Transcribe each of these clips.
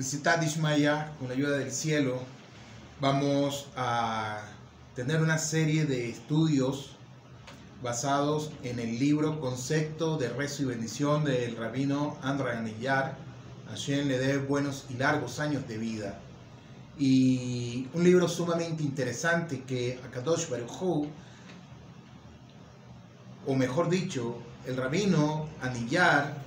Visitat Ishmaya, con la ayuda del cielo, vamos a tener una serie de estudios basados en el libro Concepto de Rezo y Bendición del rabino Andra Ganillar. A quien le dé buenos y largos años de vida. Y un libro sumamente interesante que Akadosh Baruch o mejor dicho, el rabino Anillar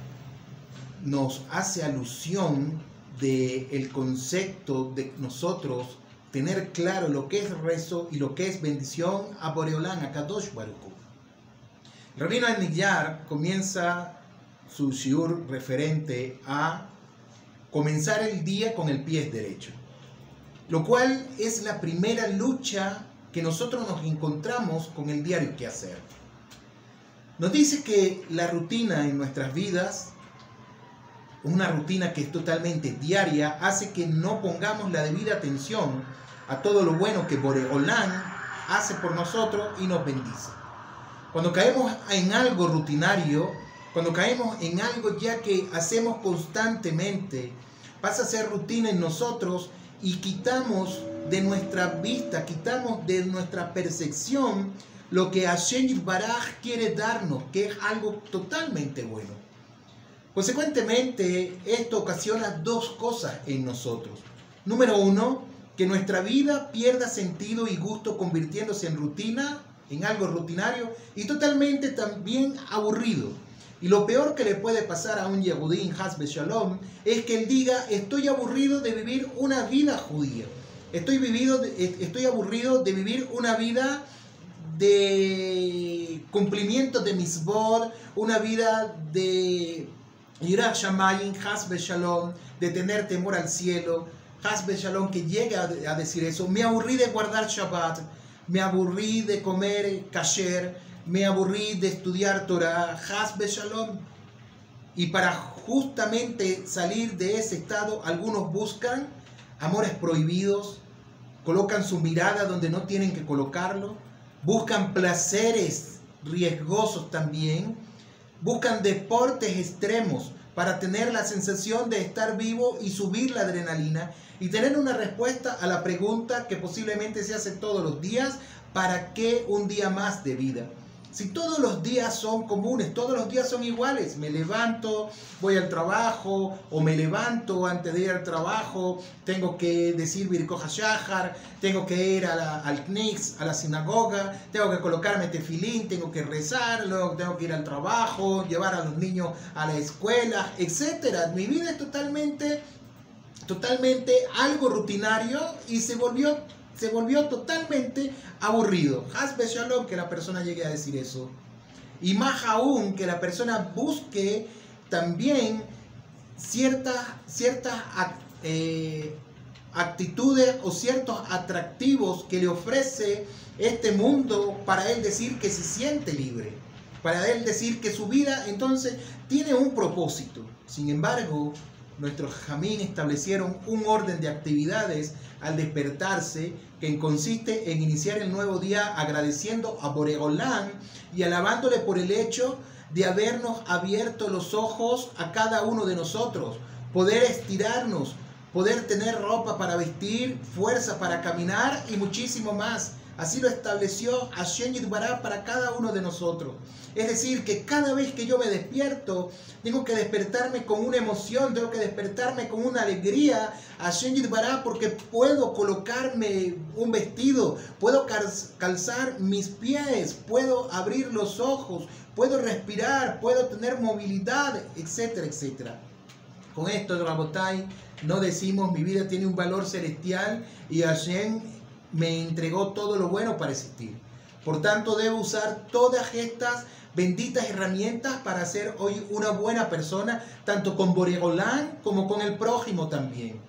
nos hace alusión del el concepto de nosotros tener claro lo que es rezo y lo que es bendición a Boreolán, a Kadosh Baruch. Rabino Anillar comienza su shiur referente a comenzar el día con el pie derecho, lo cual es la primera lucha que nosotros nos encontramos con el diario que hacer. Nos dice que la rutina en nuestras vidas, una rutina que es totalmente diaria, hace que no pongamos la debida atención a todo lo bueno que Boreolán hace por nosotros y nos bendice. Cuando caemos en algo rutinario, cuando caemos en algo ya que hacemos constantemente, pasa a ser rutina en nosotros y quitamos de nuestra vista, quitamos de nuestra percepción lo que Hashem Baraj quiere darnos, que es algo totalmente bueno. Consecuentemente, esto ocasiona dos cosas en nosotros. Número uno, que nuestra vida pierda sentido y gusto convirtiéndose en rutina, en algo rutinario y totalmente también aburrido. Y lo peor que le puede pasar a un Yehudín Hasbe Shalom es que él diga, estoy aburrido de vivir una vida judía. Estoy, aburrido de vivir una vida de cumplimiento de misbod, una vida de Yirah Shamayim, Hasbe Shalom, de tener temor al cielo, Hasbe Shalom, que llegue a, decir eso. Me aburrí de guardar Shabbat, me aburrí de comer kasher, me aburrí de estudiar Torah, Hasbe Shalom. Y para justamente salir de ese estado, algunos buscan amores prohibidos, colocan su mirada donde no tienen que colocarlo, buscan placeres riesgosos también, buscan deportes extremos para tener la sensación de estar vivo y subir la adrenalina y tener una respuesta a la pregunta que posiblemente se hace todos los días, ¿para qué un día más de vida? Si todos los días son comunes, todos los días son iguales, me levanto, voy al trabajo, o me levanto antes de ir al trabajo, tengo que decir Birkoja Shahar, tengo que ir al Knix, a la sinagoga, tengo que colocarme tefilín, tengo que rezar, luego tengo que ir al trabajo, llevar a los niños a la escuela, etc. Mi vida es totalmente, totalmente algo rutinario y se volvió se volvió totalmente aburrido. Hasbe Shalom que la persona llegue a decir eso. Y más aún que la persona busque también ciertas, ciertas eh, actitudes o ciertos atractivos que le ofrece este mundo para él decir que se siente libre. Para él decir que su vida entonces tiene un propósito. Sin embargo, nuestros jamín establecieron un orden de actividades al despertarse que consiste en iniciar el nuevo día agradeciendo a Boregolán y alabándole por el hecho de habernos abierto los ojos a cada uno de nosotros, poder estirarnos, poder tener ropa para vestir, fuerza para caminar y muchísimo más. Así lo estableció Hashem para cada uno de nosotros. Es decir, que cada vez que yo me despierto, tengo que despertarme con una emoción, tengo que despertarme con una alegría Hashem Yitbará porque puedo colocarme un vestido, puedo calzar mis pies, puedo abrir los ojos, puedo respirar, puedo tener movilidad, etcétera, etcétera. Con esto, Rabotai, no decimos mi vida tiene un valor celestial y Hashem me entregó todo lo bueno para existir. Por tanto, debo usar todas estas benditas herramientas para ser hoy una buena persona, tanto con Boregolán como con el prójimo también.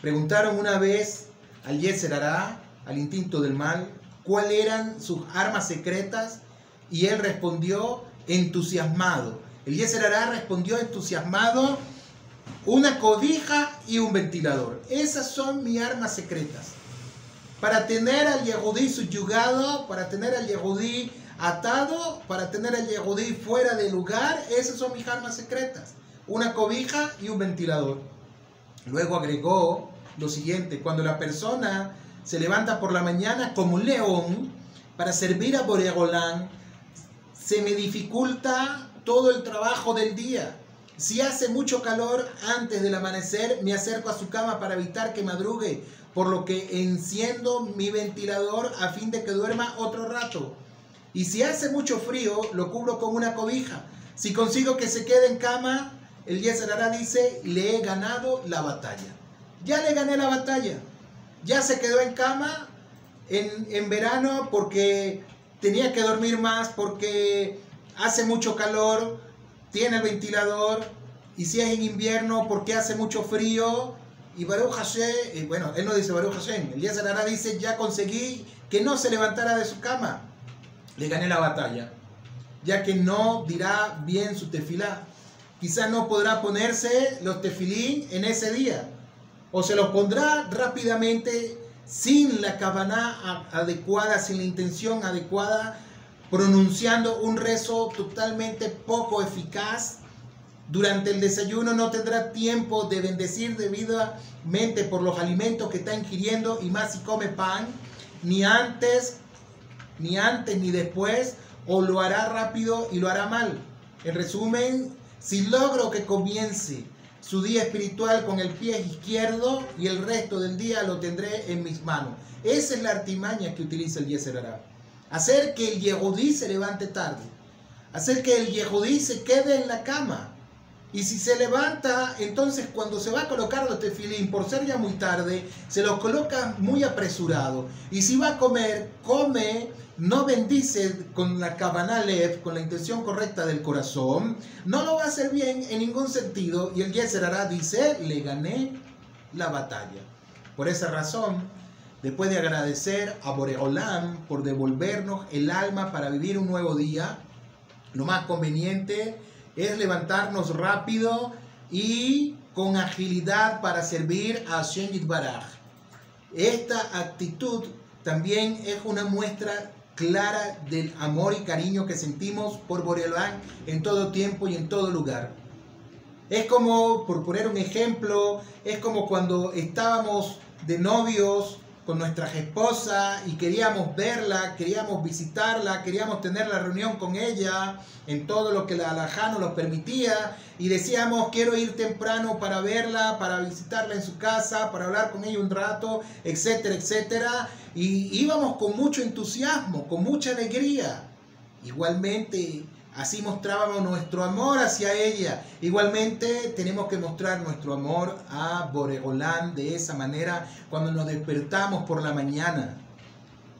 Preguntaron una vez al Yeser al instinto del mal, cuáles eran sus armas secretas y él respondió entusiasmado. El Yeser respondió entusiasmado, una cobija y un ventilador. Esas son mis armas secretas para tener al Yehudí subyugado, para tener al Yehudí atado, para tener al Yehudí fuera de lugar, esas son mis armas secretas. Una cobija y un ventilador. Luego agregó lo siguiente, cuando la persona se levanta por la mañana como un león para servir a Boregolán, se me dificulta todo el trabajo del día. Si hace mucho calor antes del amanecer, me acerco a su cama para evitar que madrugue, por lo que enciendo mi ventilador a fin de que duerma otro rato. Y si hace mucho frío, lo cubro con una cobija. Si consigo que se quede en cama, el Yeser dice, le he ganado la batalla. Ya le gané la batalla. Ya se quedó en cama en, en verano porque tenía que dormir más, porque hace mucho calor, tiene el ventilador, y si es en invierno porque hace mucho frío, y Baruch Hashem, bueno, él no dice Baruch Hashem, Elías Arara dice, ya conseguí que no se levantara de su cama, le gané la batalla, ya que no dirá bien su tefilá, quizás no podrá ponerse los tefilín en ese día, o se los pondrá rápidamente sin la cabana adecuada, sin la intención adecuada, pronunciando un rezo totalmente poco eficaz. Durante el desayuno no tendrá tiempo de bendecir debidamente por los alimentos que está ingiriendo y más si come pan, ni antes, ni antes ni después, o lo hará rápido y lo hará mal. En resumen, si logro que comience su día espiritual con el pie izquierdo y el resto del día lo tendré en mis manos. Esa es la artimaña que utiliza el Yeser hacer que el Yehudí se levante tarde, hacer que el Yehudí se quede en la cama. Y si se levanta, entonces cuando se va a colocar los tefilín, por ser ya muy tarde, se los coloca muy apresurado. Y si va a comer, come, no bendice con la cabanalev, con la intención correcta del corazón, no lo va a hacer bien en ningún sentido. Y el Yeser dice, le gané la batalla. Por esa razón, Después de agradecer a Boreolam por devolvernos el alma para vivir un nuevo día, lo más conveniente es levantarnos rápido y con agilidad para servir a Shen Baraj. Esta actitud también es una muestra clara del amor y cariño que sentimos por Boreolam en todo tiempo y en todo lugar. Es como, por poner un ejemplo, es como cuando estábamos de novios con nuestras esposas y queríamos verla, queríamos visitarla, queríamos tener la reunión con ella en todo lo que la alajá nos lo permitía y decíamos quiero ir temprano para verla, para visitarla en su casa, para hablar con ella un rato, etcétera, etcétera. Y íbamos con mucho entusiasmo, con mucha alegría. Igualmente Así mostrábamos nuestro amor hacia ella. Igualmente tenemos que mostrar nuestro amor a Boregolán de esa manera cuando nos despertamos por la mañana.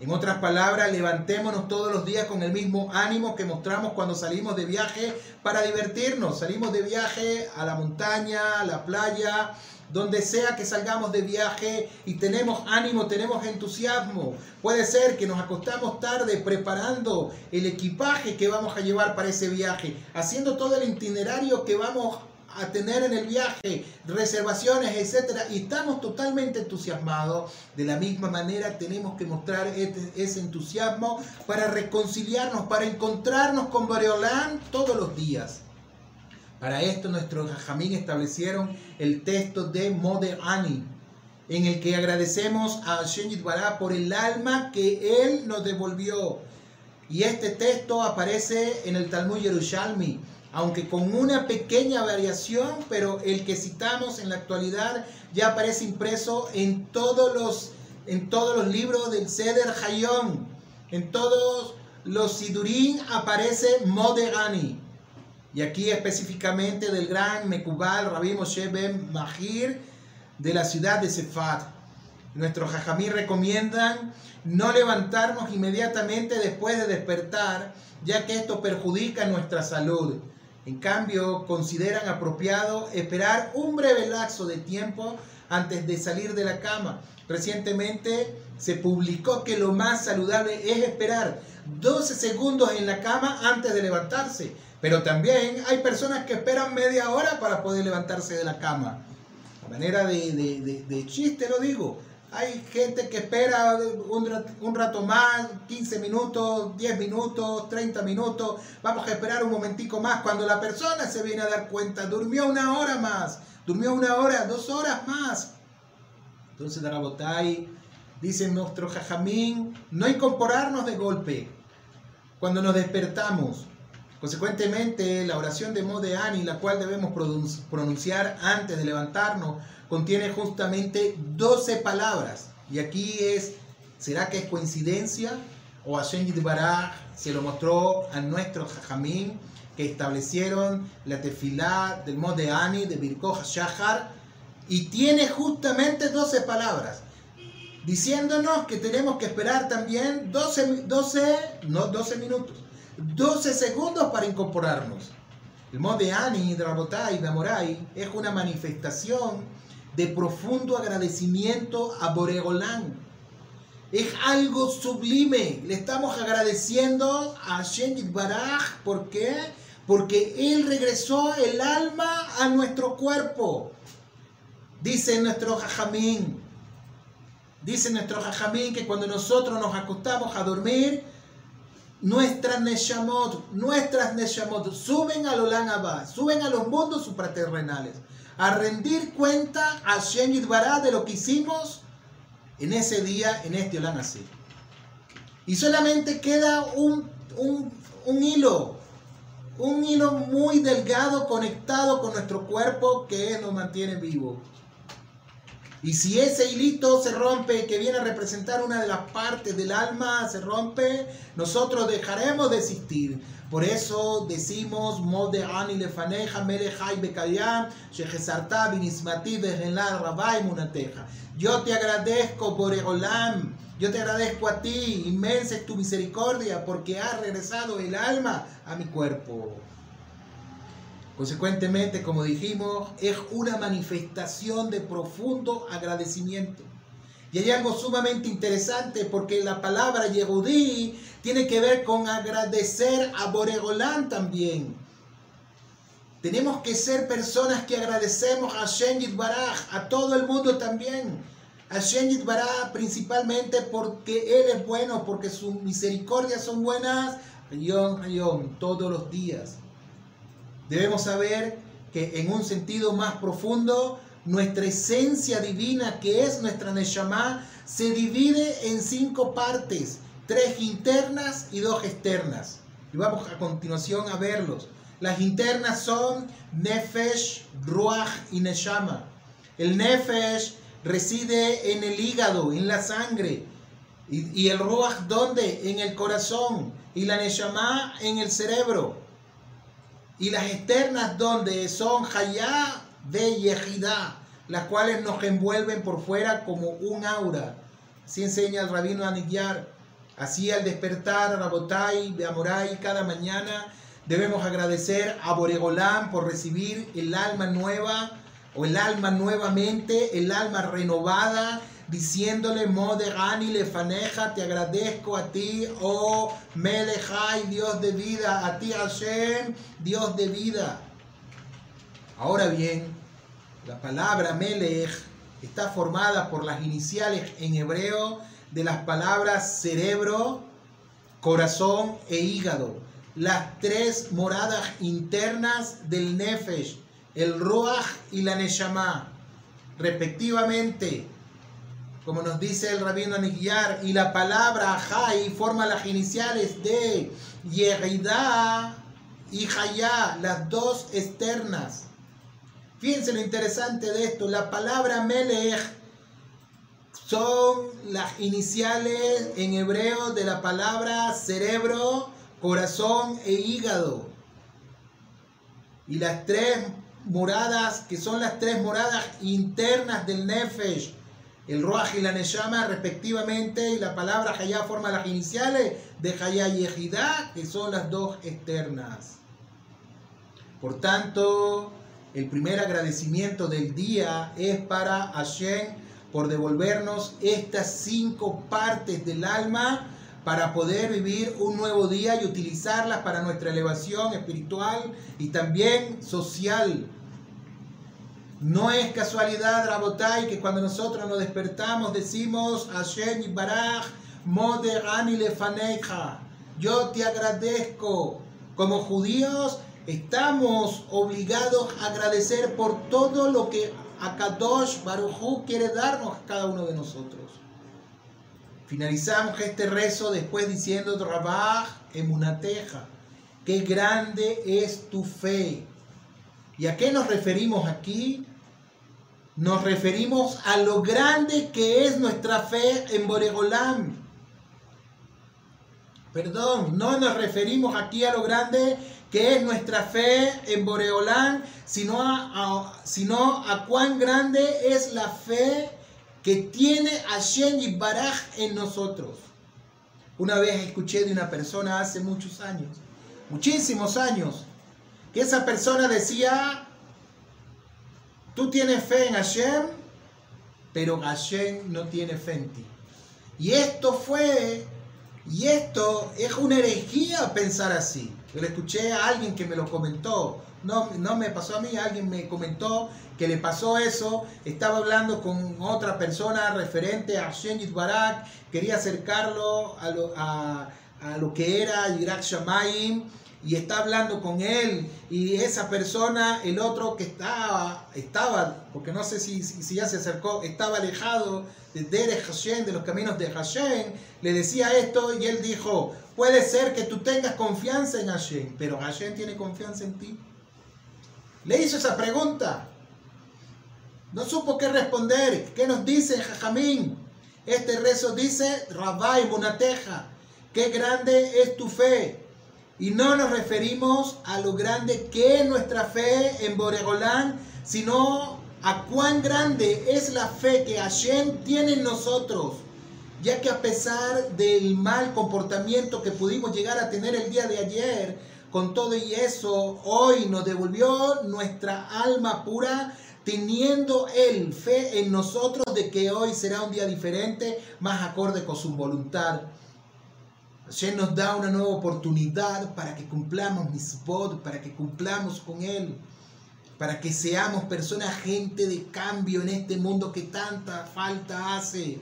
En otras palabras, levantémonos todos los días con el mismo ánimo que mostramos cuando salimos de viaje para divertirnos. Salimos de viaje a la montaña, a la playa, donde sea que salgamos de viaje y tenemos ánimo, tenemos entusiasmo. Puede ser que nos acostamos tarde preparando el equipaje que vamos a llevar para ese viaje, haciendo todo el itinerario que vamos a tener en el viaje, reservaciones, etcétera, y estamos totalmente entusiasmados. De la misma manera tenemos que mostrar ese entusiasmo para reconciliarnos, para encontrarnos con Boreolán todos los días. Para esto nuestros jamín establecieron el texto de Mode Ani, en el que agradecemos a Hashem Yitbará por el alma que Él nos devolvió. Y este texto aparece en el Talmud Yerushalmi, aunque con una pequeña variación, pero el que citamos en la actualidad ya aparece impreso en todos los, en todos los libros del Seder Hayom. En todos los Sidurín aparece Mode Ani. Y aquí específicamente del gran Mekubal Rabbi Moshe Ben Mahir de la ciudad de Sefat. Nuestros jajamí recomiendan no levantarnos inmediatamente después de despertar, ya que esto perjudica nuestra salud. En cambio, consideran apropiado esperar un breve lapso de tiempo antes de salir de la cama. Recientemente se publicó que lo más saludable es esperar 12 segundos en la cama antes de levantarse pero también hay personas que esperan media hora para poder levantarse de la cama. A manera de, chiste lo digo. Hay gente que espera un, rato más, 15 minutos, 10 minutos, 30 minutos. Vamos a esperar un momentico más. Cuando la persona se viene a dar cuenta, durmió una hora más. Durmió una hora, dos horas más. Entonces, Darabotay, dice nuestro jajamín, no incorporarnos de golpe cuando nos despertamos. Consecuentemente, la oración de Modeani, la cual debemos pronunciar antes de levantarnos, contiene justamente 12 palabras. Y aquí es, ¿será que es coincidencia? O Hashem Yitbaraj se lo mostró a nuestro jajamín que establecieron la tefilá del Modeani de Birkoh Shahar y tiene justamente 12 palabras diciéndonos que tenemos que esperar también 12, 12, no 12 minutos, 12 segundos para incorporarnos. El Monte Ani, Drabotai, Damorai es una manifestación de profundo agradecimiento a Boregolán. Es algo sublime. Le estamos agradeciendo a Shenjit Baraj. ¿Por qué? Porque Él regresó el alma a nuestro cuerpo. Dice nuestro Jajamín. Dice nuestro Jajamín que cuando nosotros nos acostamos a dormir, nuestras Neshamot, nuestras Neshamot suben al Olan Abba, suben a los mundos supraterrenales, a rendir cuenta a Shem Yidbará de lo que hicimos en ese día, en este Olan así. Y solamente queda un, un, un hilo, un hilo muy delgado conectado con nuestro cuerpo que nos mantiene vivos. Y si ese hilito se rompe, que viene a representar una de las partes del alma, se rompe, nosotros dejaremos de existir. Por eso decimos. Yo te agradezco yo te agradezco a ti, inmensa es tu misericordia, porque has regresado el alma a mi cuerpo. Consecuentemente, como dijimos, es una manifestación de profundo agradecimiento. Y hay algo sumamente interesante porque la palabra Yehudí tiene que ver con agradecer a Boregolán también. Tenemos que ser personas que agradecemos a Shen Baraj, a todo el mundo también. Shen Baraj principalmente porque Él es bueno, porque sus misericordias son buenas, ayón, ayón, todos los días. Debemos saber que en un sentido más profundo, nuestra esencia divina, que es nuestra Neshama, se divide en cinco partes, tres internas y dos externas. Y vamos a continuación a verlos. Las internas son Nefesh, Ruach y Neshama. El Nefesh reside en el hígado, en la sangre. Y, el Ruach, ¿dónde? En el corazón. Y la Neshama en el cerebro y las externas donde son Hayá de Yehidá, las cuales nos envuelven por fuera como un aura. Así enseña el rabino Anigyar. Así al despertar, Rabotai, Beamorai, cada mañana debemos agradecer a Boregolán por recibir el alma nueva o el alma nuevamente, el alma renovada diciéndole, Moderani lefaneja, te agradezco a ti, oh Melechai, Dios de vida, a ti Hashem, Dios de vida. Ahora bien, la palabra Melech está formada por las iniciales en hebreo de las palabras cerebro, corazón e hígado, las tres moradas internas del Nefesh, el Ruach y la Neshama, respectivamente como nos dice el rabino Anigyar, y la palabra Jai forma las iniciales de Yerida y Hayá, las dos externas. Fíjense lo interesante de esto, la palabra Melech son las iniciales en hebreo de la palabra cerebro, corazón e hígado. Y las tres moradas, que son las tres moradas internas del Nefesh, el Ruach y la Neshama respectivamente, y la palabra Hayá forma las iniciales de Hayá y Ejidá, que son las dos externas. Por tanto, el primer agradecimiento del día es para Hashem por devolvernos estas cinco partes del alma para poder vivir un nuevo día y utilizarlas para nuestra elevación espiritual y también social no es casualidad, Rabotai, que cuando nosotros nos despertamos decimos Hashem Baraj, Moder Lefaneja. Yo te agradezco. Como judíos estamos obligados a agradecer por todo lo que Akadosh Barujú quiere darnos a cada uno de nosotros. Finalizamos este rezo después diciendo Rabaj Emunateja, qué grande es tu fe. ¿Y a qué nos referimos aquí? Nos referimos a lo grande que es nuestra fe en Boregolam. Perdón, no nos referimos aquí a lo grande que es nuestra fe en Boreolán, sino a, sino a cuán grande es la fe que tiene Hashem y Baraj en nosotros. Una vez escuché de una persona hace muchos años, muchísimos años, que esa persona decía, tú tienes fe en Hashem, pero Hashem no tiene fe en ti. Y esto fue, y esto es una herejía pensar así. Le escuché a alguien que me lo comentó. No, no me pasó a mí, alguien me comentó que le pasó eso. Estaba hablando con otra persona referente a Shenjit Barak. Quería acercarlo a lo, a, a lo que era Yirak Shamayim y está hablando con él y esa persona, el otro que estaba, estaba, porque no sé si, si, ya se acercó, estaba alejado de Derech Hashem, de los caminos de Hashem, le decía esto y él dijo, puede ser que tú tengas confianza en Hashem, pero Hashem tiene confianza en ti. Le hizo esa pregunta. No supo qué responder. ¿Qué nos dice Jajamín? Este rezo dice, Rabbi Munateja, qué grande es tu fe. Y no nos referimos a lo grande que es nuestra fe en Boregolán, sino a cuán grande es la fe que Hashem tiene en nosotros. Ya que a pesar del mal comportamiento que pudimos llegar a tener el día de ayer, con todo y eso, hoy nos devolvió nuestra alma pura, teniendo Él fe en nosotros de que hoy será un día diferente, más acorde con su voluntad. Hashem nos da una nueva oportunidad para que cumplamos mitzvot, para que cumplamos con Él, para que seamos personas, gente de cambio en este mundo que tanta falta hace.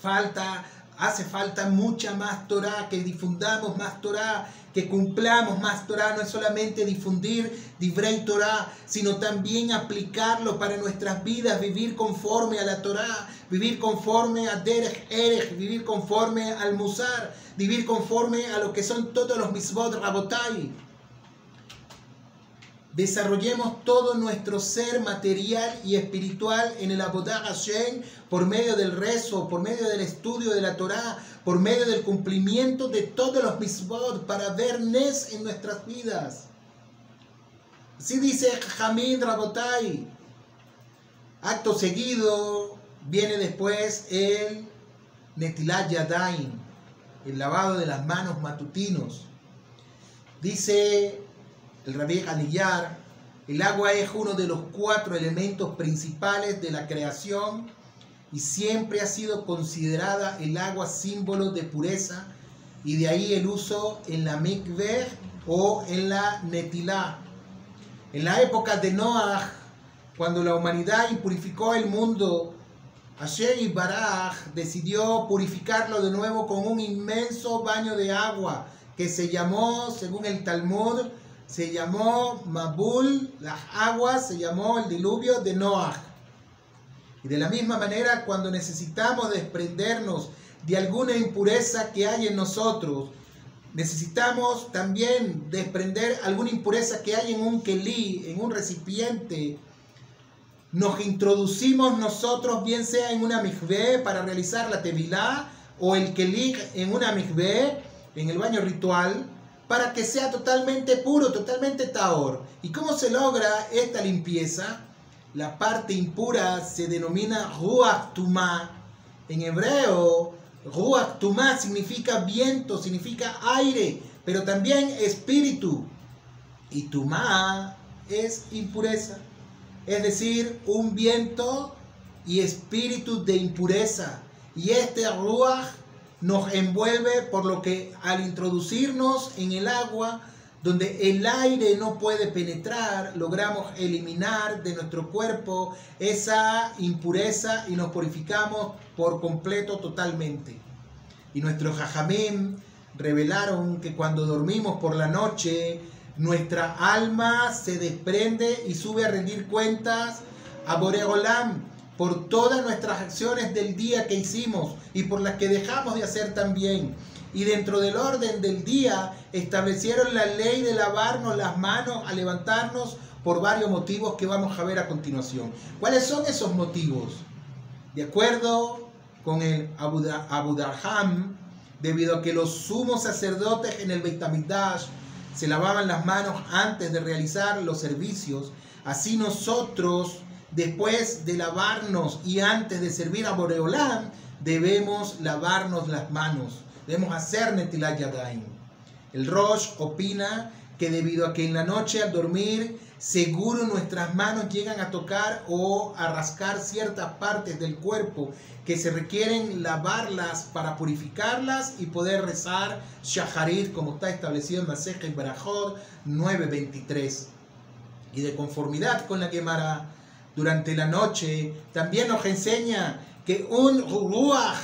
Falta, hace falta mucha más Torah, que difundamos más Torah, que cumplamos más Torah, no es solamente difundir Divrei Torah, sino también aplicarlo para nuestras vidas, vivir conforme a la Torah, vivir conforme a Derech Erech, vivir conforme al Musar, vivir conforme a lo que son todos los Misbot Rabotai. Desarrollemos todo nuestro ser material y espiritual en el Abodah Hashem por medio del rezo, por medio del estudio de la Torah, por medio del cumplimiento de todos los misbot para ver Nes en nuestras vidas. Así dice Hamid Rabotai. Acto seguido viene después el Netilat Yadain, el lavado de las manos matutinos. Dice el Rabbi Haniyar, el agua es uno de los cuatro elementos principales de la creación y siempre ha sido considerada el agua símbolo de pureza y de ahí el uso en la mikveh o en la netilá. En la época de Noah, cuando la humanidad impurificó el mundo, Hashem Baraj decidió purificarlo de nuevo con un inmenso baño de agua que se llamó, según el Talmud, se llamó Mabul, las aguas, se llamó el diluvio de Noah. Y de la misma manera, cuando necesitamos desprendernos de alguna impureza que hay en nosotros, necesitamos también desprender alguna impureza que hay en un kelí, en un recipiente. Nos introducimos nosotros, bien sea en una mikveh para realizar la tevilá, o el kelí en una mikveh, en el baño ritual, para que sea totalmente puro, totalmente taor. ¿Y cómo se logra esta limpieza? La parte impura se denomina Ruach Tumá. En hebreo, Ruach Tumá significa viento, significa aire, pero también espíritu. Y Tumá es impureza. Es decir, un viento y espíritu de impureza. Y este Ruach nos envuelve por lo que al introducirnos en el agua, donde el aire no puede penetrar, logramos eliminar de nuestro cuerpo esa impureza y nos purificamos por completo totalmente. Y nuestros jajamim revelaron que cuando dormimos por la noche, Nuestra alma se desprende y sube a rendir cuentas a Boreolam por todas nuestras acciones del día que hicimos y por las que dejamos de hacer también. Y dentro del orden del día establecieron la ley de lavarnos las manos al levantarnos por varios motivos que vamos a ver a continuación. ¿Cuáles son esos motivos? De acuerdo con el Abu Darham, debido a que los sumos sacerdotes en el Beit se lavaban las manos antes de realizar los servicios, así nosotros después de lavarnos y antes de servir a Boreolam, debemos lavarnos las manos. Debemos hacer Netilat Yadayim. El Rosh opina que debido a que en la noche al dormir seguro nuestras manos llegan a tocar o a rascar ciertas partes del cuerpo que se requieren lavarlas para purificarlas y poder rezar Shaharit como está establecido en Maseja y Barajot 9.23. Y de conformidad con la quemara durante la noche, también nos enseña que un ruach,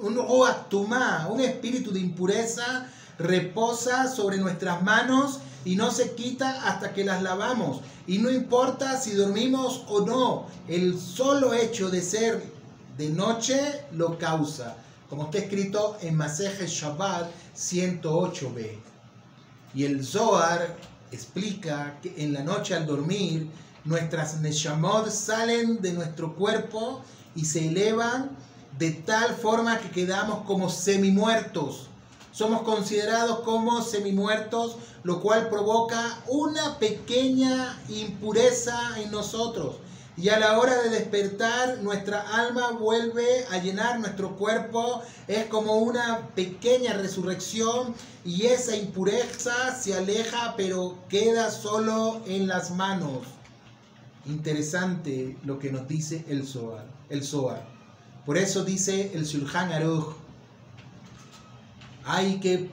un ruach tumá, un espíritu de impureza, reposa sobre nuestras manos y no se quita hasta que las lavamos. Y no importa si dormimos o no, el solo hecho de ser de noche lo causa, como está escrito en Maseje Shabbat 108b. Y el Zohar explica que en la noche al dormir nuestras Neshamot salen de nuestro cuerpo y se elevan de tal forma que quedamos como semi-muertos. Somos considerados como semi-muertos, lo cual provoca una pequeña impureza en nosotros. Y a la hora de despertar, nuestra alma vuelve a llenar nuestro cuerpo. Es como una pequeña resurrección y esa impureza se aleja, pero queda solo en las manos. Interesante lo que nos dice el Zohar. El Zohar. Por eso dice el Shulchan Aruch, hay que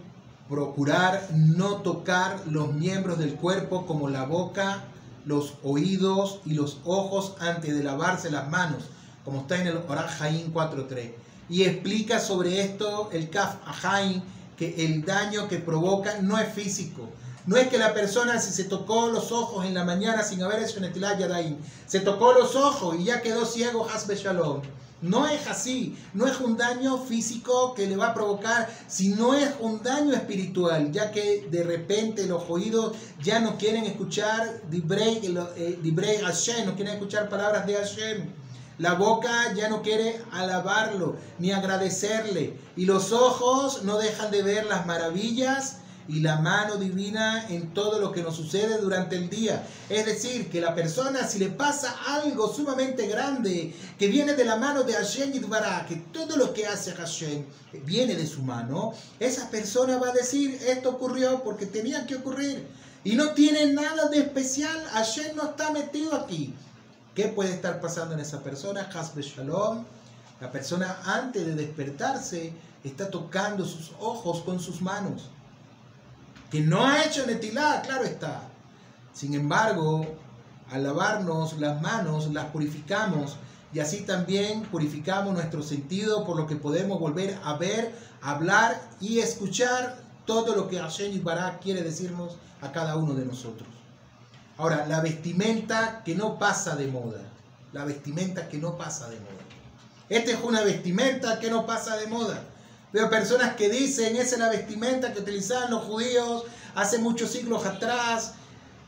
procurar no tocar los miembros del cuerpo como la boca, los oídos y los ojos antes de lavarse las manos, como está en el Orahaim 4.3. Y explica sobre esto el Kaf Ahaim que el daño que provoca no es físico, no es que la persona si se tocó los ojos en la mañana sin haber hecho Netilat Yadayim, se tocó los ojos y ya quedó ciego Hasbe Shalom. No es así, no es un daño físico que le va a provocar, sino es un daño espiritual, ya que de repente los oídos ya no quieren escuchar Dibrei, eh, Hashem, no quieren escuchar palabras de Hashem. La boca ya no quiere alabarlo ni agradecerle. Y los ojos no dejan de ver las maravillas y la mano divina en todo lo que nos sucede durante el día. Es decir, que la persona si le pasa algo sumamente grande que viene de la mano de Hashem Yidbará, que todo lo que hace Hashem viene de su mano, esa persona va a decir, esto ocurrió porque tenía que ocurrir. Y no tiene nada de especial, Hashem no está metido aquí. ¿Qué puede estar pasando en esa persona? Hasbe Shalom. La persona antes de despertarse está tocando sus ojos con sus manos que no ha hecho netilá, claro está. Sin embargo, al lavarnos las manos, las purificamos y así también purificamos nuestro sentido por lo que podemos volver a ver, hablar y escuchar todo lo que Hashem Barak quiere decirnos a cada uno de nosotros. Ahora, la vestimenta que no pasa de moda. La vestimenta que no pasa de moda. Esta es una vestimenta que no pasa de moda. Veo personas que dicen, esa es la vestimenta que utilizaban los judíos hace muchos siglos atrás.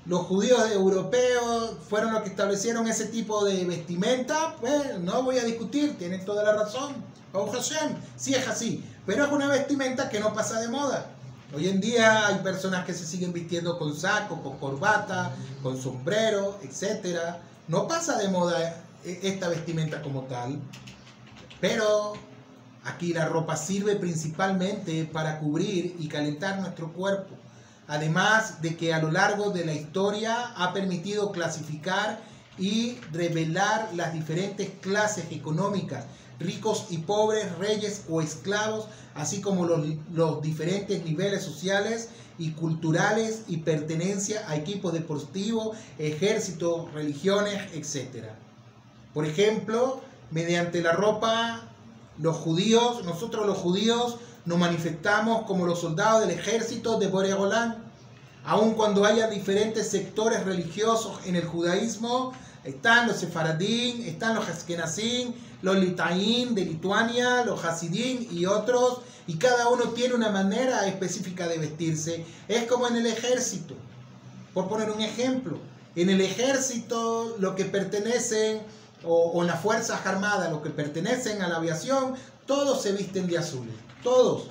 Los judíos europeos fueron los que establecieron ese tipo de vestimenta. Pues no voy a discutir, tienen toda la razón. Baruch Hashem, sí es así. Pero es una vestimenta que no pasa de moda. Hoy en día hay personas que se siguen vistiendo con saco, con corbata, con sombrero, etc. No pasa de moda esta vestimenta como tal. Pero Aquí la ropa sirve principalmente para cubrir y calentar nuestro cuerpo, además de que a lo largo de la historia ha permitido clasificar y revelar las diferentes clases económicas, ricos y pobres, reyes o esclavos, así como los, diferentes niveles sociales y culturales y pertenencia a equipos deportivos, ejércitos, religiones, etc. Por ejemplo, mediante la ropa los judíos, nosotros los judíos nos manifestamos como los soldados del ejército de Boregolán. Aun cuando haya diferentes sectores religiosos en el judaísmo, están los sefaradín, están los askenazim, los litaín de Lituania, los hasidín y otros, y cada uno tiene una manera específica de vestirse. Es como en el ejército. Por poner un ejemplo, en el ejército lo que pertenecen, o, o las fuerzas armadas, lo que pertenecen a la aviación, todos se visten de azul, todos.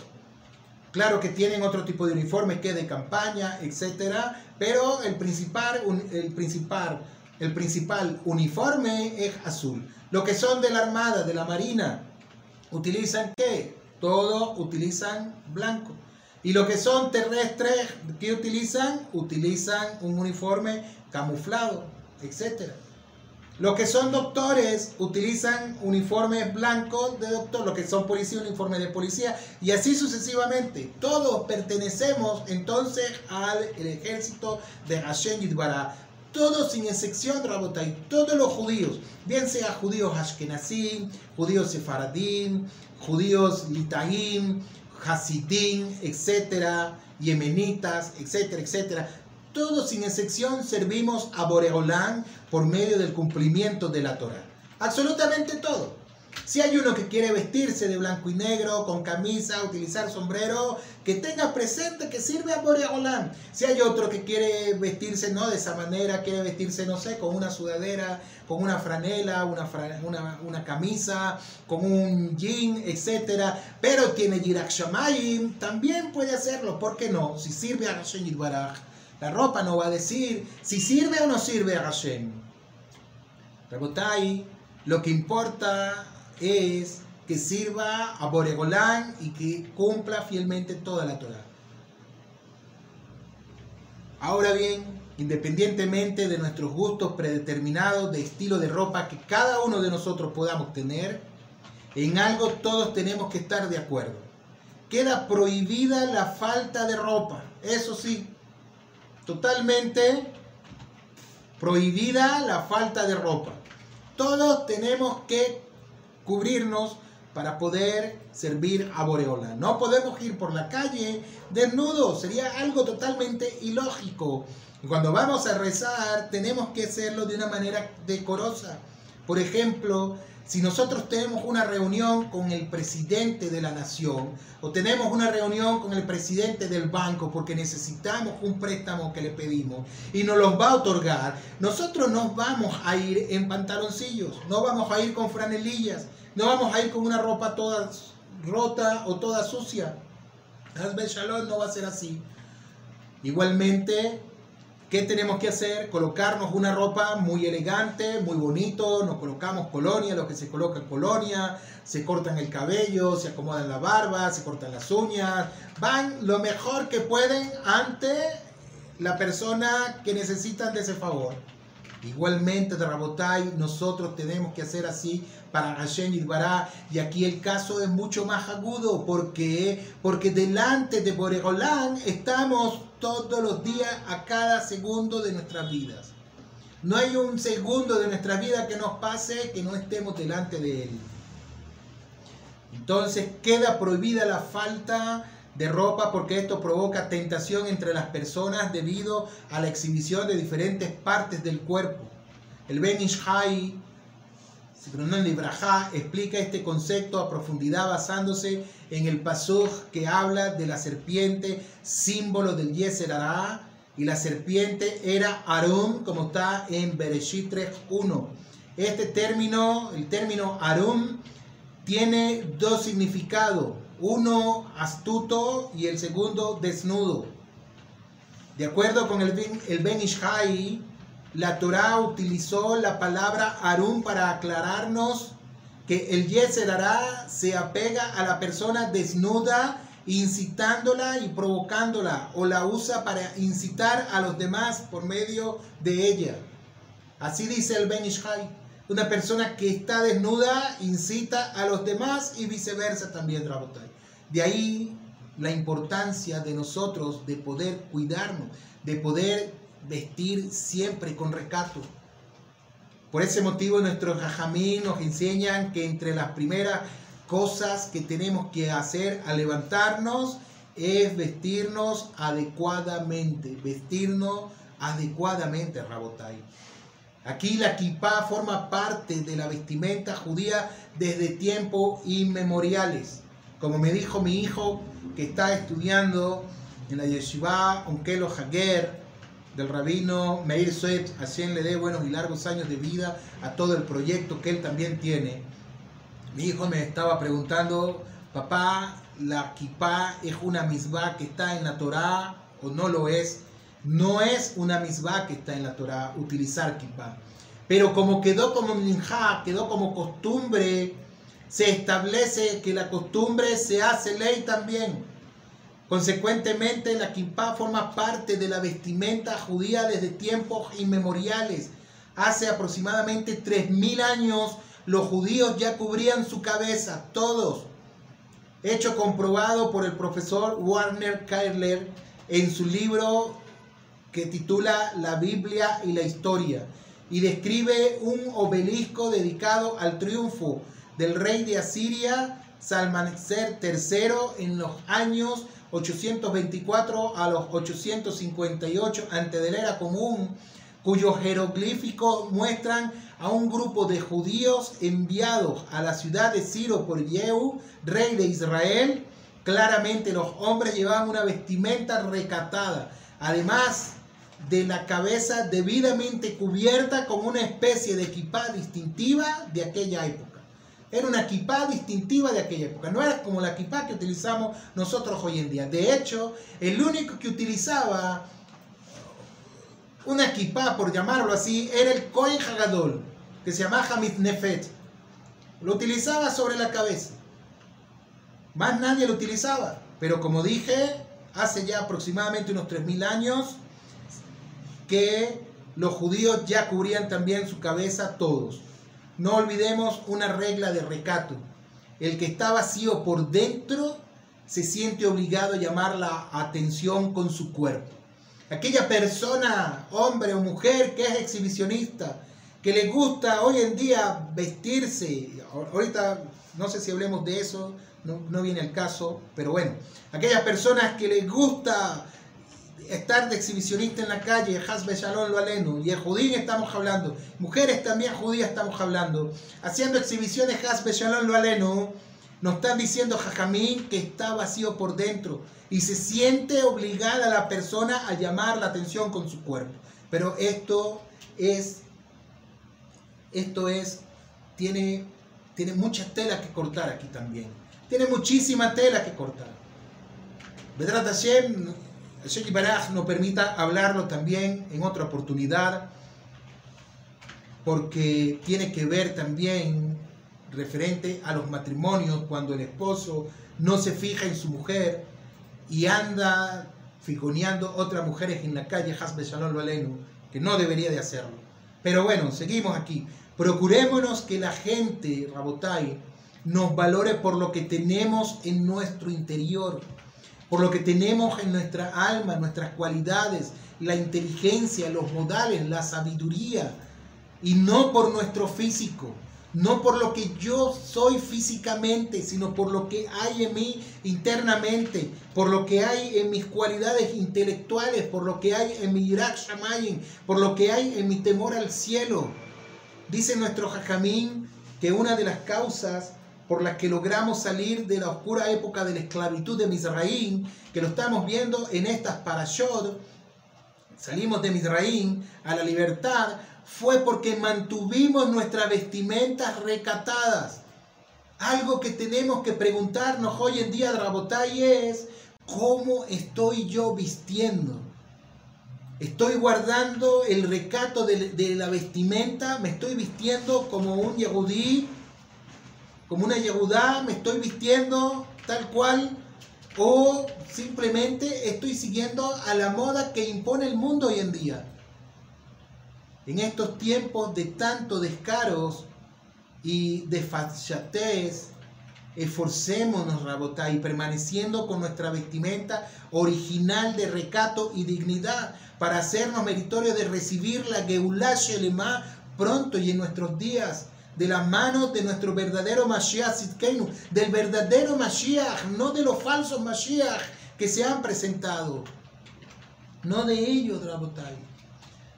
Claro que tienen otro tipo de uniforme que de campaña, etcétera, pero el principal, el principal, el principal uniforme es azul. Lo que son de la armada, de la marina, utilizan qué? Todo utilizan blanco. Y lo que son terrestres, ¿qué utilizan? Utilizan un uniforme camuflado, etcétera. Los que son doctores utilizan uniformes blancos de doctor, los que son policías, uniforme de policía, y así sucesivamente. Todos pertenecemos entonces al ejército de Hashem Yitbará. Todos sin excepción, Rabotai, todos los judíos, bien sea judíos Ashkenazim, judíos Sefaradim, judíos Litaim, Hasidim, etcétera, Yemenitas, etcétera, etcétera todos sin excepción servimos a Boreolán por medio del cumplimiento de la Torah. Absolutamente todo. Si hay uno que quiere vestirse de blanco y negro, con camisa, utilizar sombrero, que tenga presente que sirve a Boreolán. Si hay otro que quiere vestirse no de esa manera, quiere vestirse, no sé, con una sudadera, con una franela, una, una, camisa, con un jean, etc. Pero tiene Yirak Shamayim, también puede hacerlo. ¿Por qué no? Si sirve a Hashem la ropa no va a decir si sirve o no sirve a Hashem. Rabotai, lo que importa es que sirva a Boregolán y que cumpla fielmente toda la Torah. Ahora bien, independientemente de nuestros gustos predeterminados de estilo de ropa que cada uno de nosotros podamos tener, en algo todos tenemos que estar de acuerdo. Queda prohibida la falta de ropa, eso sí, totalmente prohibida la falta de ropa. Todos tenemos que cubrirnos para poder servir a Boreola. No podemos ir por la calle desnudos, sería algo totalmente ilógico. Cuando vamos a rezar tenemos que hacerlo de una manera decorosa. Por ejemplo, si nosotros tenemos una reunión con el presidente de la nación o tenemos una reunión con el presidente del banco porque necesitamos un préstamo que le pedimos y nos los va a otorgar, nosotros no vamos a ir en pantaloncillos, no vamos a ir con franelillas, no vamos a ir con una ropa toda rota o toda sucia. Hazbe Shalom no va a ser así. Igualmente, ¿Qué tenemos que hacer? Colocarnos una ropa muy elegante, muy bonito, nos colocamos colonia, lo que se coloca en colonia, se cortan el cabello, se acomodan la barba, se cortan las uñas, van lo mejor que pueden ante la persona que necesitan de ese favor. Igualmente, Rabotai, nosotros tenemos que hacer así para Hashem Yidbará. Y aquí el caso es mucho más agudo. ¿Por Porque delante de Boregolán estamos todos los días, a cada segundo de nuestras vidas. No hay un segundo de nuestra vida que nos pase que no estemos delante de Él. Entonces queda prohibida la falta de ropa porque esto provoca tentación entre las personas debido a la exhibición de diferentes partes del cuerpo. El Ben Ishai, explica este concepto a profundidad basándose en el pasoj que habla de la serpiente, símbolo del Yeser y la serpiente era Arum, como está en Bereshit 3.1. Este término, el término Arum, tiene dos significados uno astuto y el segundo desnudo. De acuerdo con el Ben, el la Torah utilizó la palabra Arum para aclararnos que el Yeser se apega a la persona desnuda, incitándola y provocándola, o la usa para incitar a los demás por medio de ella. Así dice el Ben Ishai. Una persona que está desnuda incita a los demás y viceversa también, Rabotai. De ahí la importancia de nosotros de poder cuidarnos, de poder vestir siempre con recato. Por ese motivo nuestros rajamí nos enseñan que entre las primeras cosas que tenemos que hacer al levantarnos es vestirnos adecuadamente, vestirnos adecuadamente, Rabotai. Aquí la kippah forma parte de la vestimenta judía desde tiempos inmemoriales. Como me dijo mi hijo que está estudiando en la yeshiva Onkelo Hager, del rabino Meir Suet, quien le dé buenos y largos años de vida a todo el proyecto que él también tiene. Mi hijo me estaba preguntando, papá, ¿la kippah es una misbah que está en la Torá o no lo es? No es una misbah que está en la Torá utilizar kippah. Pero como quedó como minjá, quedó como costumbre, se establece que la costumbre se hace ley también. Consecuentemente, la kippah forma parte de la vestimenta judía desde tiempos inmemoriales. Hace aproximadamente 3.000 años los judíos ya cubrían su cabeza, todos. Hecho comprobado por el profesor Warner Kailer en su libro que titula La Biblia y la Historia y describe un obelisco dedicado al triunfo del rey de Asiria, Salmaneser III, en los años 824 a los 858 antes de la era común, cuyos jeroglíficos muestran a un grupo de judíos enviados a la ciudad de Ciro por Yehu, rey de Israel. Claramente los hombres llevaban una vestimenta recatada. Además, de la cabeza debidamente cubierta con una especie de equipa distintiva de aquella época. Era una equipa distintiva de aquella época, no era como la equipa que utilizamos nosotros hoy en día. De hecho, el único que utilizaba una equipa, por llamarlo así, era el Kohen Hagadol, que se llama Hamid Nefet. Lo utilizaba sobre la cabeza. Más nadie lo utilizaba. Pero como dije, hace ya aproximadamente unos 3.000 años, que los judíos ya cubrían también su cabeza todos. No olvidemos una regla de recato. El que está vacío por dentro se siente obligado a llamar la atención con su cuerpo. Aquella persona, hombre o mujer que es exhibicionista, que le gusta hoy en día vestirse, ahorita no sé si hablemos de eso, no, no viene el caso, pero bueno, aquellas personas que les gusta estar de exhibicionista en la calle, Hasbe Shalom lo aleno, y el judío estamos hablando, mujeres también judías estamos hablando, haciendo exhibiciones Hasbe Shalom lo aleno, nos están diciendo Jajamín que está vacío por dentro y se siente obligada la persona a llamar la atención con su cuerpo. Pero esto es, esto es, tiene, tiene mucha tela que cortar aquí también. Tiene muchísima tela que cortar. Vedrat Hashem, el Sheikh Baraj nos permita hablarlo también en otra oportunidad, porque tiene que ver también referente a los matrimonios, cuando el esposo no se fija en su mujer y anda fijoneando otras mujeres en la calle, Hasbe Shalom Alenu, que no debería de hacerlo. Pero bueno, seguimos aquí. Procurémonos que la gente, Rabotai, nos valore por lo que tenemos en nuestro interior por lo que tenemos en nuestra alma, nuestras cualidades, la inteligencia, los modales, la sabiduría, y no por nuestro físico, no por lo que yo soy físicamente, sino por lo que hay en mí internamente, por lo que hay en mis cualidades intelectuales, por lo que hay en mi Irak Shamayin, por lo que hay en mi temor al cielo. Dice nuestro Jajamín que una de las causas por las que logramos salir de la oscura época de la esclavitud de Misraín, que lo estamos viendo en estas parashot, salimos de Misraín a la libertad, fue porque mantuvimos nuestras vestimentas recatadas. Algo que tenemos que preguntarnos hoy en día, Rabotay, es cómo estoy yo vistiendo. Estoy guardando el recato de, la vestimenta, me estoy vistiendo como un yehudí como una yehudá, me estoy vistiendo tal cual, o simplemente estoy siguiendo a la moda que impone el mundo hoy en día. En estos tiempos de tanto descaros y desfachatez, esforcémonos, Rabotá, y permaneciendo con nuestra vestimenta original de recato y dignidad para hacernos meritorios de recibir la Geulah Shelema pronto y en nuestros días de las manos de nuestro verdadero Mashiach del verdadero Mashiach, no de los falsos Mashiach que se han presentado. No de ellos, Drabotai.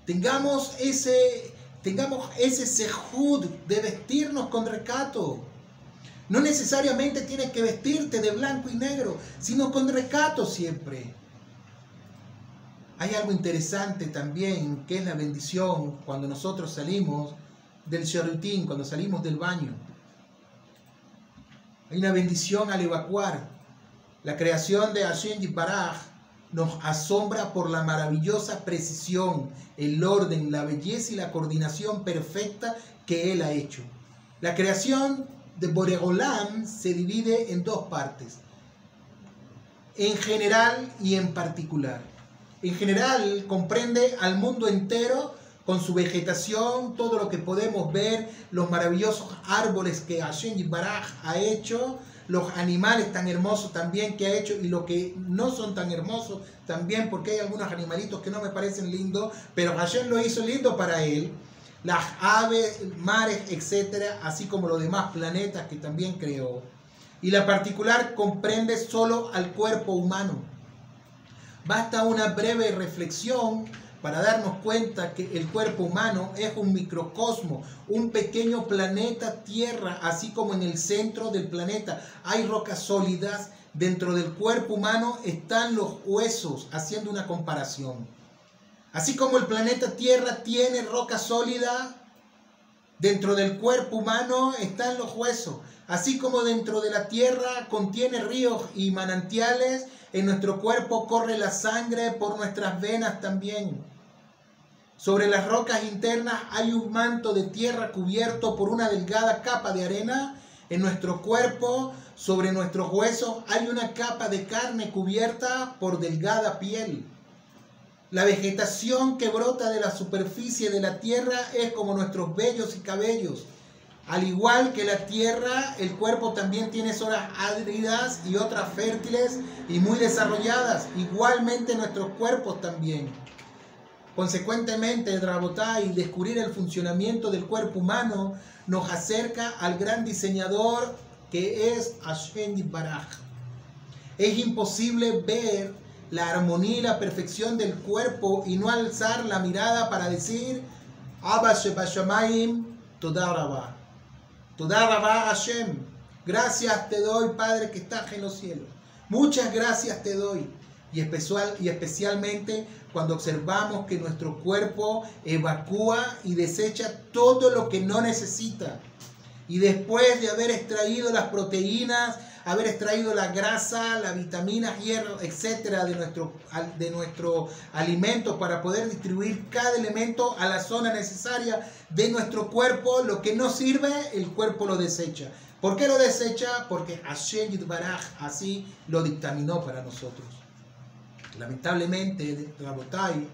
Tengamos ese, tengamos ese sejud de vestirnos con recato. No necesariamente tienes que vestirte de blanco y negro, sino con recato siempre. Hay algo interesante también, que es la bendición cuando nosotros salimos del sheritín, cuando salimos del baño. Hay una bendición al evacuar. La creación de Hashem Yiparaj nos asombra por la maravillosa precisión, el orden, la belleza y la coordinación perfecta que Él ha hecho. La creación de Boregolam se divide en dos partes, en general y en particular. En general comprende al mundo entero con su vegetación, todo lo que podemos ver, los maravillosos árboles que Hashem Baraj ha hecho, los animales tan hermosos también que ha hecho y los que no son tan hermosos también, porque hay algunos animalitos que no me parecen lindos, pero Hashem lo hizo lindo para él. Las aves, mares, etcétera, así como los demás planetas que también creó. Y la particular comprende solo al cuerpo humano. Basta una breve reflexión para darnos cuenta que el cuerpo humano es un microcosmo, un pequeño planeta Tierra, así como en el centro del planeta hay rocas sólidas, dentro del cuerpo humano están los huesos, haciendo una comparación. Así como el planeta Tierra tiene roca sólida, dentro del cuerpo humano están los huesos. Así como dentro de la Tierra contiene ríos y manantiales, en nuestro cuerpo corre la sangre por nuestras venas también. Sobre las rocas internas hay un manto de tierra cubierto por una delgada capa de arena. En nuestro cuerpo, sobre nuestros huesos, hay una capa de carne cubierta por delgada piel. La vegetación que brota de la superficie de la tierra es como nuestros vellos y cabellos. Al igual que la tierra, el cuerpo también tiene zonas áridas y otras fértiles y muy desarrolladas. Igualmente nuestros cuerpos también. Consecuentemente, y descubrir el funcionamiento del cuerpo humano nos acerca al gran diseñador que es Hashem Baraj. Es imposible ver la armonía y la perfección del cuerpo y no alzar la mirada para decir Abba Shebashamayim Todarabah. Todarabah Hashem. Gracias te doy, Padre que estás en los cielos. Muchas gracias te doy. Y, especial, y especialmente cuando observamos que nuestro cuerpo evacúa y desecha todo lo que no necesita. Y después de haber extraído las proteínas, haber extraído la grasa, la vitamina, hierro, etcétera, de nuestro, de nuestro alimento para poder distribuir cada elemento a la zona necesaria de nuestro cuerpo, lo que no sirve, el cuerpo lo desecha. ¿Por qué lo desecha? Porque Hashem Baraj así lo dictaminó para nosotros. Lamentablemente, Rabotai,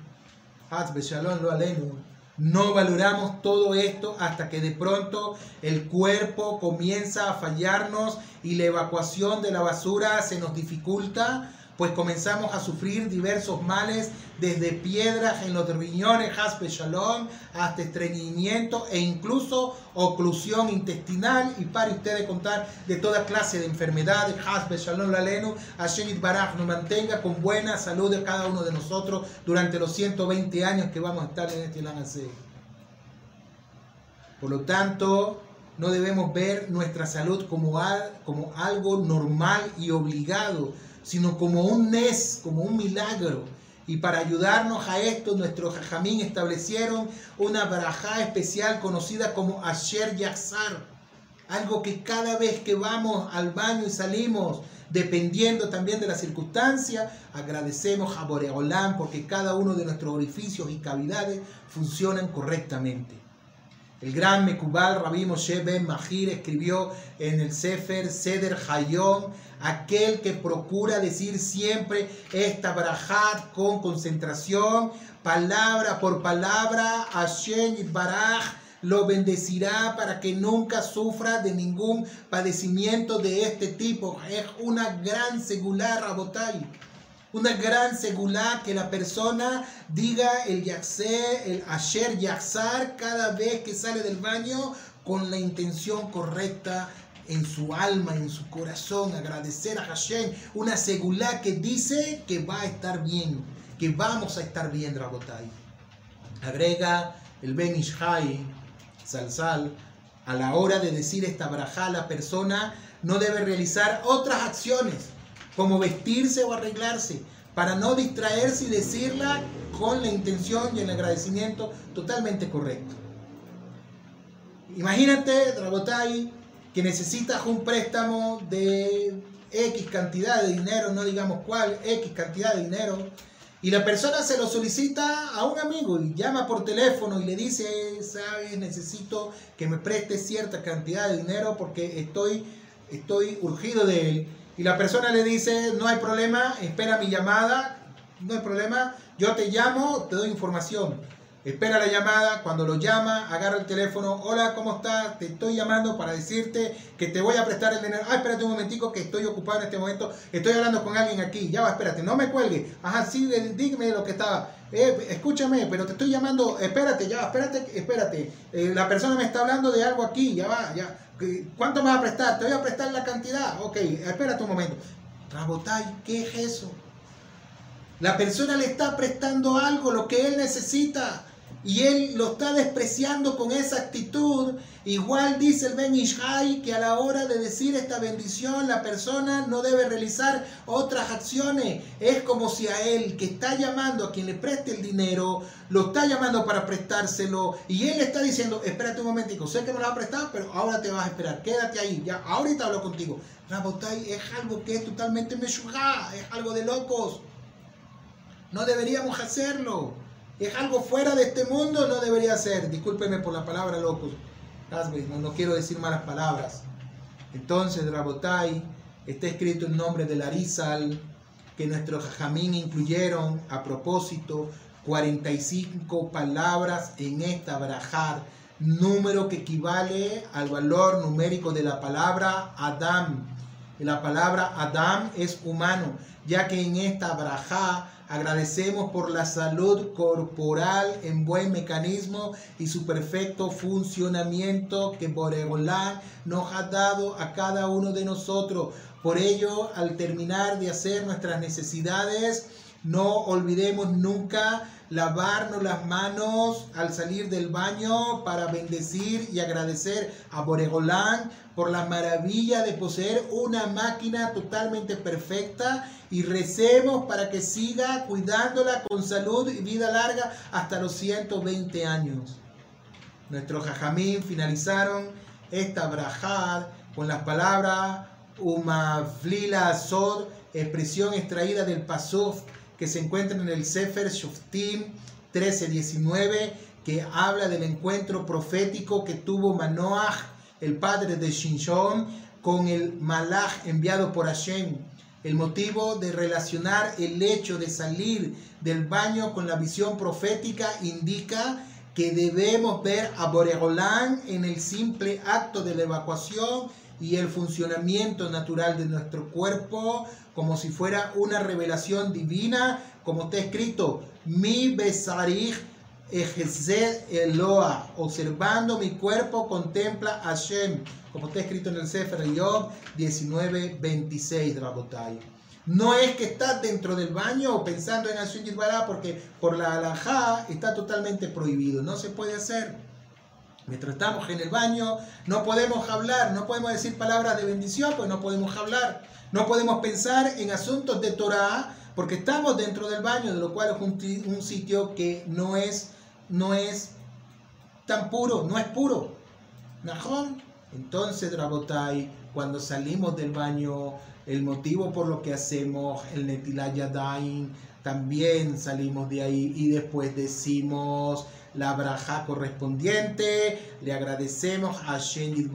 no valoramos todo esto hasta que de pronto el cuerpo comienza a fallarnos y la evacuación de la basura se nos dificulta pues comenzamos a sufrir diversos males, desde piedras en los riñones, shalom, hasta estreñimiento e incluso oclusión intestinal. Y para ustedes contar de toda clase de enfermedades, haspe shalom lalenu, Hashem Baraj nos mantenga con buena salud de cada uno de nosotros durante los 120 años que vamos a estar en este Lanase. Por lo tanto, no debemos ver nuestra salud como algo normal y obligado, sino como un nes, como un milagro. Y para ayudarnos a esto, nuestros jajamín establecieron una barajá especial conocida como Asher Yazar. Algo que cada vez que vamos al baño y salimos, dependiendo también de la circunstancia, agradecemos a Boreolán porque cada uno de nuestros orificios y cavidades funcionan correctamente. El gran Mekubal Rabbi Moshe Ben Mahir escribió en el Sefer Seder Hayom, aquel que procura decir siempre esta barajat con concentración, palabra por palabra, Hashem Baraj lo bendecirá para que nunca sufra de ningún padecimiento de este tipo. Es una gran segular, Rabotai una gran segulá que la persona diga el yaxé, el yaxar cada vez que sale del baño con la intención correcta en su alma, en su corazón, agradecer a Hashem, una segulá que dice que va a estar bien, que vamos a estar bien, Rabotai. Agrega el Ben Ishai, Salsal, a la hora de decir esta braja, la persona no debe realizar otras acciones, como vestirse o arreglarse, para no distraerse y decirla con la intención y el agradecimiento totalmente correcto. Imagínate, Rabotai, que necesitas un préstamo de X cantidad de dinero, no digamos cuál, X cantidad de dinero, y la persona se lo solicita a un amigo y llama por teléfono y le dice, sabes, necesito que me preste cierta cantidad de dinero porque estoy, estoy urgido de él. Y la persona le dice, no hay problema, espera mi llamada, no hay problema, yo te llamo, te doy información. Espera la llamada, cuando lo llama, agarra el teléfono, hola, ¿cómo estás? Te estoy llamando para decirte que te voy a prestar el dinero. Ah, espérate un momentico que estoy ocupado en este momento, estoy hablando con alguien aquí, ya va, espérate, no me cuelgue. Ajá, sí, dígame lo que estaba. Eh, escúchame, pero te estoy llamando, espérate, ya, espérate, espérate. Eh, la persona me está hablando de algo aquí, ya va, ya. ¿Cuánto me vas a prestar? Te voy a prestar la cantidad. Ok, espérate un momento. Rabotay, ¿qué es eso? La persona le está prestando algo, lo que él necesita y él lo está despreciando con esa actitud, igual dice el Ben Ishai que a la hora de decir esta bendición la persona no debe realizar otras acciones. Es como si a él que está llamando a quien le preste el dinero, lo está llamando para prestárselo y él está diciendo, espérate un momentico, sé que me lo va a prestar, pero ahora te vas a esperar, quédate ahí, ya, ahorita hablo contigo. Rabotai es algo que es totalmente meshugá, es algo de locos. No deberíamos hacerlo. Es algo fuera de este mundo, no debería ser. Discúlpeme por la palabra locos. No, no quiero decir malas palabras. Entonces, Rabotai, está escrito el nombre de Larizal, que nuestros jamín incluyeron a propósito 45 palabras en esta brajar, número que equivale al valor numérico de la palabra Adam. La palabra Adam es humano, ya que en esta braja Agradecemos por la salud corporal en buen mecanismo y su perfecto funcionamiento que Boregolán nos ha dado a cada uno de nosotros. Por ello, al terminar de hacer nuestras necesidades, no olvidemos nunca lavarnos las manos al salir del baño para bendecir y agradecer a Boregolán por la maravilla de poseer una máquina totalmente perfecta y recemos para que siga cuidándola con salud y vida larga hasta los 120 años. Nuestros jajamín finalizaron esta brajad con las palabras Umavlila Sod, expresión extraída del Pasuf que se encuentra en el Sefer Shoftim 13-19, que habla del encuentro profético que tuvo Manoah, el padre de Shinshon, con el Malach enviado por Hashem. El motivo de relacionar el hecho de salir del baño con la visión profética indica que debemos ver a Boregolán en el simple acto de la evacuación y el funcionamiento natural de nuestro cuerpo como si fuera una revelación divina, como está escrito, mi besarij ejezer Eloa, observando mi cuerpo contempla a Hashem, como está escrito en el Sefer Yom 19:26, Rabotai. No es que estás dentro del baño pensando en Hashem Yitbará, porque por la halajá está totalmente prohibido, no se puede hacer. Mientras estamos en el baño, no podemos hablar, no podemos decir palabras de bendición, pues no podemos hablar. No podemos pensar en asuntos de Torah porque estamos dentro del baño, de lo cual es un, sitio que no es, no es tan puro, no es puro. ¿Najón? Entonces, Drabotai, cuando salimos del baño, el motivo por lo que hacemos el Netilaya también salimos de ahí y después decimos la braja correspondiente. Le agradecemos a Shen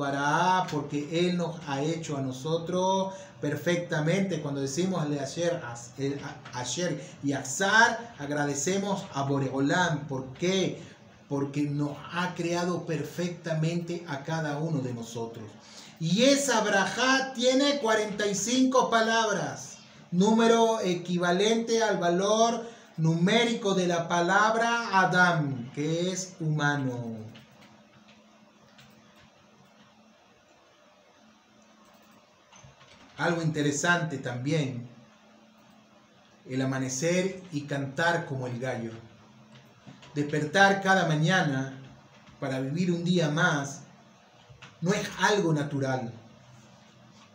porque Él nos ha hecho a nosotros perfectamente. Cuando decimos le ayer, ayer y azar, agradecemos a Boreolán. ¿Por qué? Porque nos ha creado perfectamente a cada uno de nosotros. Y esa braja tiene 45 palabras, número equivalente al valor numérico de la palabra Adam, que es humano. algo interesante también, el amanecer y cantar como el gallo. Despertar cada mañana para vivir un día más no es algo natural,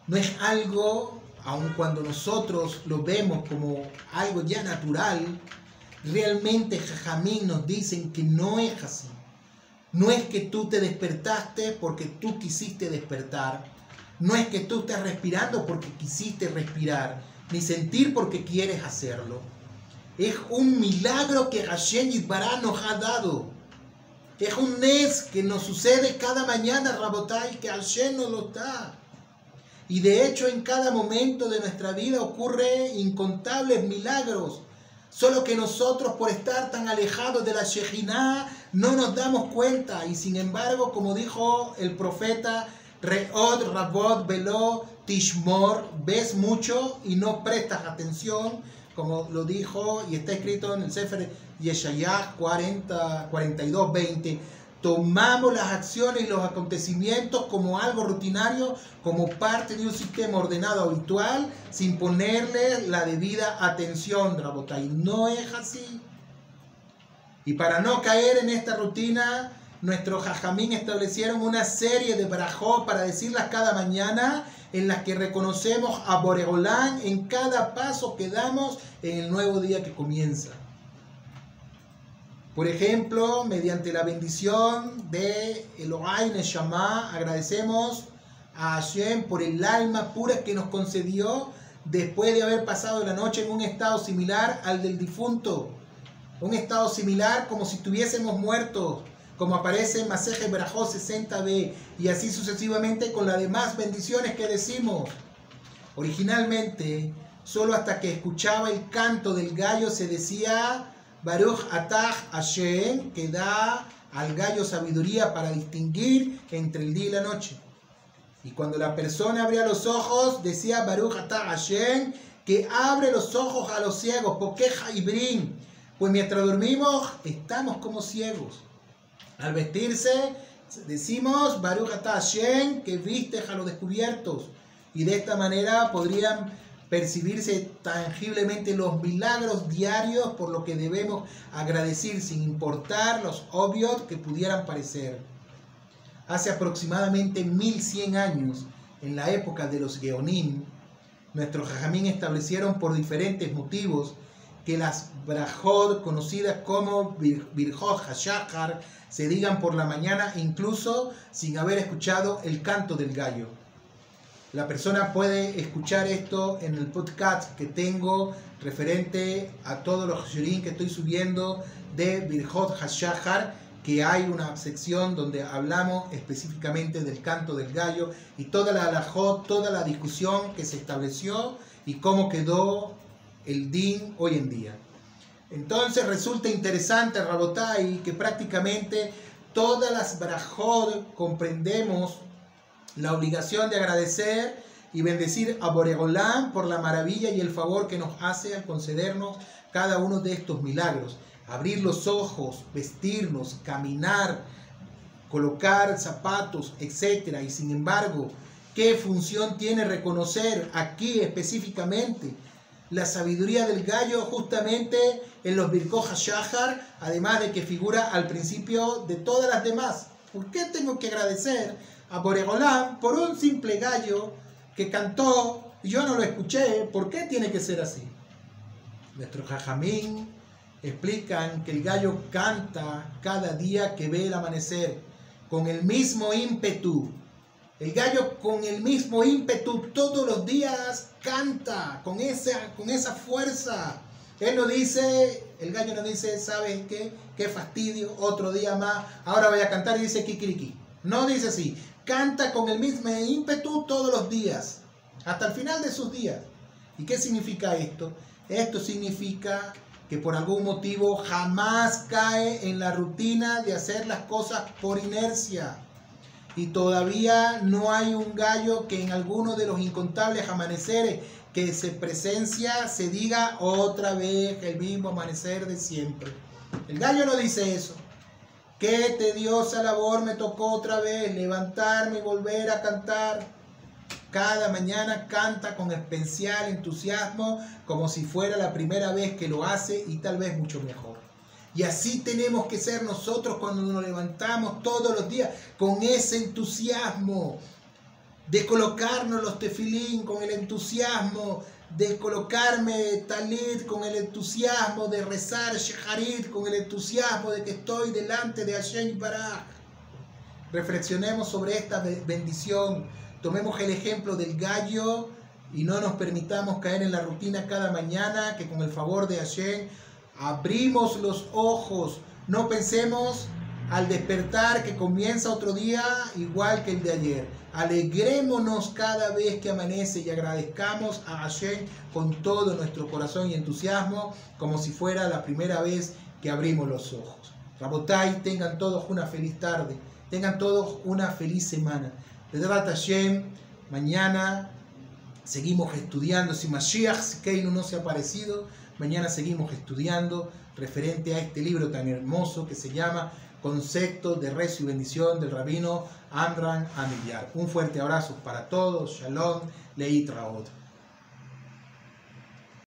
no es algo, aun cuando nosotros lo vemos como algo ya natural, realmente Jajamín nos dicen que no es así. No es que tú te despertaste porque tú quisiste despertar. No es que tú estés respirando porque quisiste respirar, ni sentir porque quieres hacerlo. Es un milagro que Hashem Yitbará nos ha dado. Es un nes que nos sucede cada mañana, Rabotai, que Hashem nos lo da. Y de hecho en cada momento de nuestra vida ocurre incontables milagros. Solo que nosotros por estar tan alejados de la Shejinah no nos damos cuenta. Y sin embargo, como dijo el profeta, Reod, Rabot, Velo, Tishmor, ves mucho y no prestas atención, como lo dijo y está escrito en el Sefer Yeshayah 40, 42, 20. Tomamos las acciones y los acontecimientos como algo rutinario, como parte de un sistema ordenado habitual, sin ponerle la debida atención, Rabotay. No es así. Y para no caer en esta rutina, nuestros jajamín establecieron una serie de brajó para decirlas cada mañana en las que reconocemos a Boregolán en cada paso que damos en el nuevo día que comienza. Por ejemplo, mediante la bendición de Elohai Neshama, agradecemos a Hashem por el alma pura que nos concedió después de haber pasado la noche en un estado similar al del difunto. Un estado similar como si estuviésemos muertos, como aparece en Maseje Berajó 60b, y así sucesivamente con las demás bendiciones que decimos. Originalmente, solo hasta que escuchaba el canto del gallo se decía Baruch Atah Hashem, que da al gallo sabiduría para distinguir entre el día y la noche. Y cuando la persona abría los ojos, decía Baruch Atah Hashem, que abre los ojos a los ciegos, Pokeja y Brin. Pues mientras dormimos, estamos como ciegos. Al vestirse, decimos Baruch Atah Hashem, que viste a los descubiertos. Y de esta manera podrían percibirse tangiblemente los milagros diarios por lo que debemos agradecer sin importar los obvios que pudieran parecer. Hace aproximadamente 1100 años, en la época de los Geonim, nuestros jajamín establecieron por diferentes motivos que las brajot conocidas como Birjot Hashachar se digan por la mañana incluso sin haber escuchado el canto del gallo. La persona puede escuchar esto en el podcast que tengo referente a todos los shirin que estoy subiendo de Birjot Hashahar, que hay una sección donde hablamos específicamente del canto del gallo y toda la alajot, toda la discusión que se estableció y cómo quedó el din hoy en día. Entonces resulta interesante, Rabotai, que prácticamente todas las brajot comprendemos la obligación de agradecer y bendecir a Boregolán por la maravilla y el favor que nos hace al concedernos cada uno de estos milagros. Abrir los ojos, vestirnos, caminar, colocar zapatos, etc. Y sin embargo, ¿qué función tiene reconocer aquí específicamente la sabiduría del gallo justamente en los Birkoja Shahar, además de que figura al principio de todas las demás? ¿Por qué tengo que agradecer a Boregolán por un simple gallo que cantó y yo no lo escuché. ¿Por qué tiene que ser así? Nuestros jajamín explican que el gallo canta cada día que ve el amanecer con el mismo ímpetu. El gallo con el mismo ímpetu todos los días canta con esa, con esa fuerza. Él no dice, el gallo no dice, ¿sabes qué? Qué fastidio, otro día más, ahora voy a cantar y dice kikiriki. No dice así, canta con el mismo ímpetu todos los días, hasta el final de sus días. ¿Y qué significa esto? Esto significa que por algún motivo jamás cae en la rutina de hacer las cosas por inercia. Y todavía no hay un gallo que en alguno de los incontables amaneceres que se presencia se diga otra vez el mismo amanecer de siempre. El gallo no dice eso. Qué tediosa labor me tocó otra vez levantarme y volver a cantar. Cada mañana canta con especial entusiasmo, como si fuera la primera vez que lo hace y tal vez mucho mejor. Y así tenemos que ser nosotros cuando nos levantamos todos los días, con ese entusiasmo de colocarnos los tefilín, con el entusiasmo de colocarme talit, con el entusiasmo de rezar sheharit, con el entusiasmo de que estoy delante de Hashem Baraj. Reflexionemos sobre esta bendición, tomemos el ejemplo del gallo y no nos permitamos caer en la rutina cada mañana, que con el favor de Hashem abrimos los ojos, no pensemos al despertar que comienza otro día igual que el de ayer. Alegrémonos cada vez que amanece y agradezcamos a Hashem con todo nuestro corazón y entusiasmo, como si fuera la primera vez que abrimos los ojos. Rabotai, tengan todos una feliz tarde. Tengan todos una feliz semana. De Hashem, mañana seguimos estudiando. Si Mashiach Keinu no se ha aparecido, mañana seguimos estudiando referente a este libro tan hermoso que se llama Conceptos de Rezo y Bendición del rabino Andran Amillar. Un fuerte abrazo para todos. Shalom, Leit Raot.